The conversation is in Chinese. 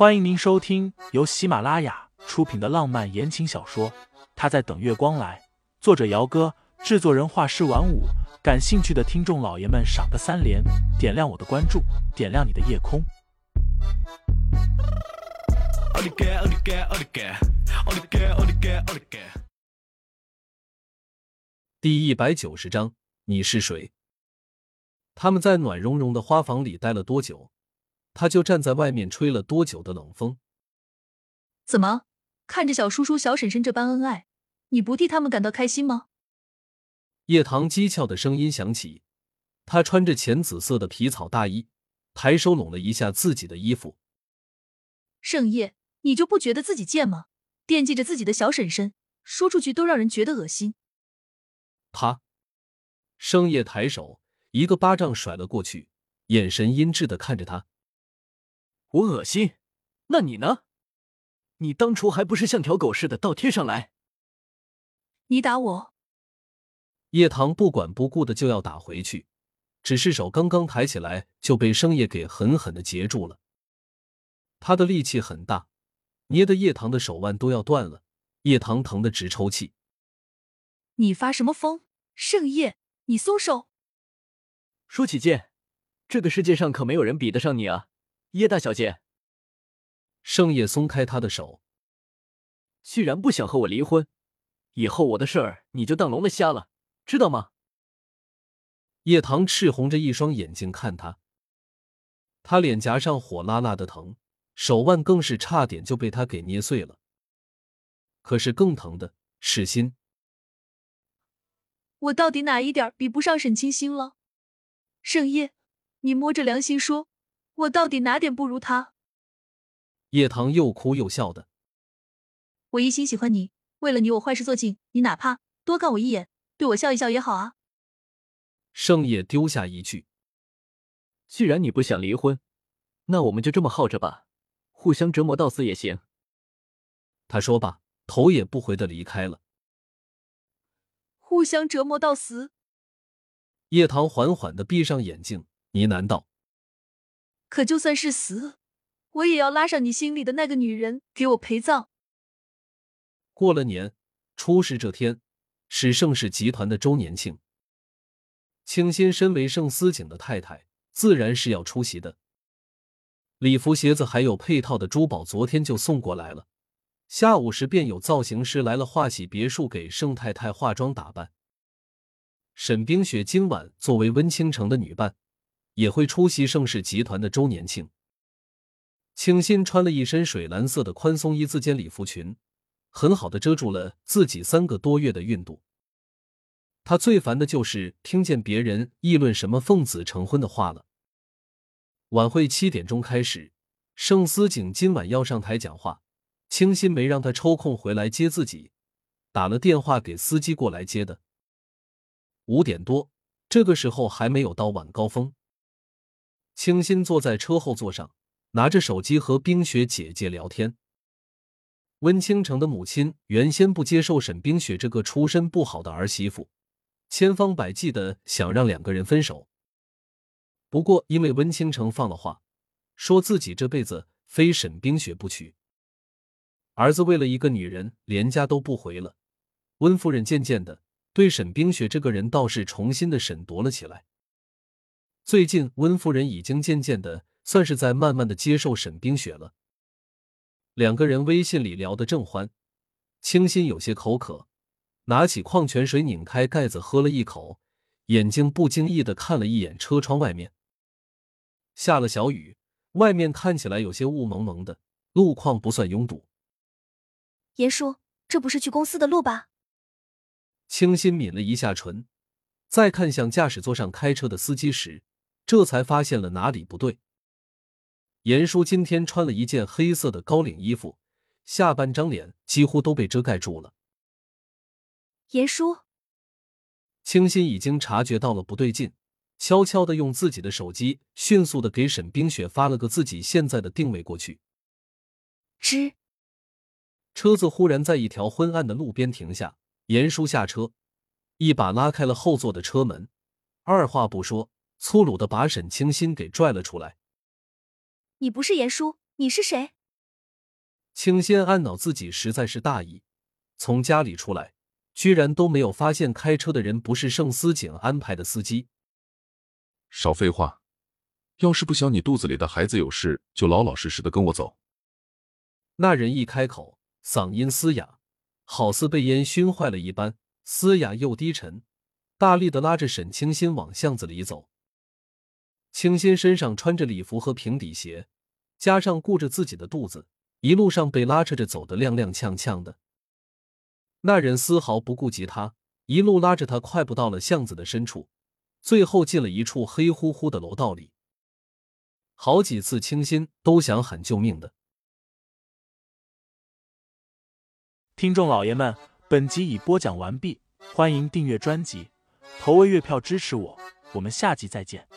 欢迎您收听由喜马拉雅出品的浪漫言情小说《他在等月光来》，作者：姚哥，制作人：画师晚舞。感兴趣的听众老爷们，赏个三连，点亮我的关注，点亮你的夜空。第一百九十章，你是谁？他们在暖融融的花房里待了多久？他就站在外面吹了多久的冷风？怎么看着小叔叔、小婶婶这般恩爱，你不替他们感到开心吗？叶棠讥诮的声音响起，他穿着浅紫色的皮草大衣，抬手拢了一下自己的衣服。盛夜，你就不觉得自己贱吗？惦记着自己的小婶婶，说出去都让人觉得恶心。他，盛夜抬手，一个巴掌甩了过去，眼神阴鸷的看着他。我恶心，那你呢？你当初还不是像条狗似的倒贴上来？你打我！叶棠不管不顾的就要打回去，只是手刚刚抬起来就被生叶给狠狠的截住了。他的力气很大，捏的叶棠的手腕都要断了。叶棠疼得直抽气。你发什么疯？盛叶，你松手！说起剑，这个世界上可没有人比得上你啊！叶大小姐，盛夜松开他的手。既然不想和我离婚，以后我的事儿你就当聋了瞎了，知道吗？叶棠赤红着一双眼睛看他，他脸颊上火辣辣的疼，手腕更是差点就被他给捏碎了。可是更疼的是心。我到底哪一点比不上沈清心了？盛夜，你摸着良心说。我到底哪点不如他？叶棠又哭又笑的。我一心喜欢你，为了你我坏事做尽，你哪怕多看我一眼，对我笑一笑也好啊。盛叶丢下一句：“既然你不想离婚，那我们就这么耗着吧，互相折磨到死也行。”他说罢，头也不回的离开了。互相折磨到死。叶棠缓缓的闭上眼睛，呢喃道。可就算是死，我也要拉上你心里的那个女人给我陪葬。过了年，初十这天是盛世集团的周年庆。清新身为盛思景的太太，自然是要出席的。礼服、鞋子还有配套的珠宝，昨天就送过来了。下午时便有造型师来了华喜别墅给盛太太化妆打扮。沈冰雪今晚作为温倾城的女伴。也会出席盛世集团的周年庆。清新穿了一身水蓝色的宽松一字肩礼服裙，很好的遮住了自己三个多月的孕肚。他最烦的就是听见别人议论什么奉子成婚的话了。晚会七点钟开始，盛思景今晚要上台讲话，清新没让他抽空回来接自己，打了电话给司机过来接的。五点多，这个时候还没有到晚高峰。清新坐在车后座上，拿着手机和冰雪姐姐聊天。温倾城的母亲原先不接受沈冰雪这个出身不好的儿媳妇，千方百计的想让两个人分手。不过因为温倾城放了话，说自己这辈子非沈冰雪不娶。儿子为了一个女人连家都不回了，温夫人渐渐的对沈冰雪这个人倒是重新的审夺了起来。最近，温夫人已经渐渐的算是在慢慢的接受沈冰雪了。两个人微信里聊得正欢，清新有些口渴，拿起矿泉水拧开盖子喝了一口，眼睛不经意的看了一眼车窗外面，下了小雨，外面看起来有些雾蒙蒙的，路况不算拥堵。严叔，这不是去公司的路吧？清新抿了一下唇，再看向驾驶座上开车的司机时。这才发现了哪里不对。严叔今天穿了一件黑色的高领衣服，下半张脸几乎都被遮盖住了。严叔，清新已经察觉到了不对劲，悄悄的用自己的手机迅速的给沈冰雪发了个自己现在的定位过去。吱，车子忽然在一条昏暗的路边停下，严叔下车，一把拉开了后座的车门，二话不说。粗鲁的把沈清心给拽了出来。你不是严叔，你是谁？清心暗恼自己实在是大意，从家里出来，居然都没有发现开车的人不是盛思景安排的司机。少废话，要是不想你肚子里的孩子有事，就老老实实的跟我走。那人一开口，嗓音嘶哑，好似被烟熏坏了一般，嘶哑又低沉，大力的拉着沈清心往巷子里走。清新身上穿着礼服和平底鞋，加上顾着自己的肚子，一路上被拉扯着走得踉踉跄跄的。那人丝毫不顾及他，一路拉着他，快步到了巷子的深处，最后进了一处黑乎乎的楼道里。好几次，清新都想喊救命的。听众老爷们，本集已播讲完毕，欢迎订阅专辑，投喂月票支持我，我们下集再见。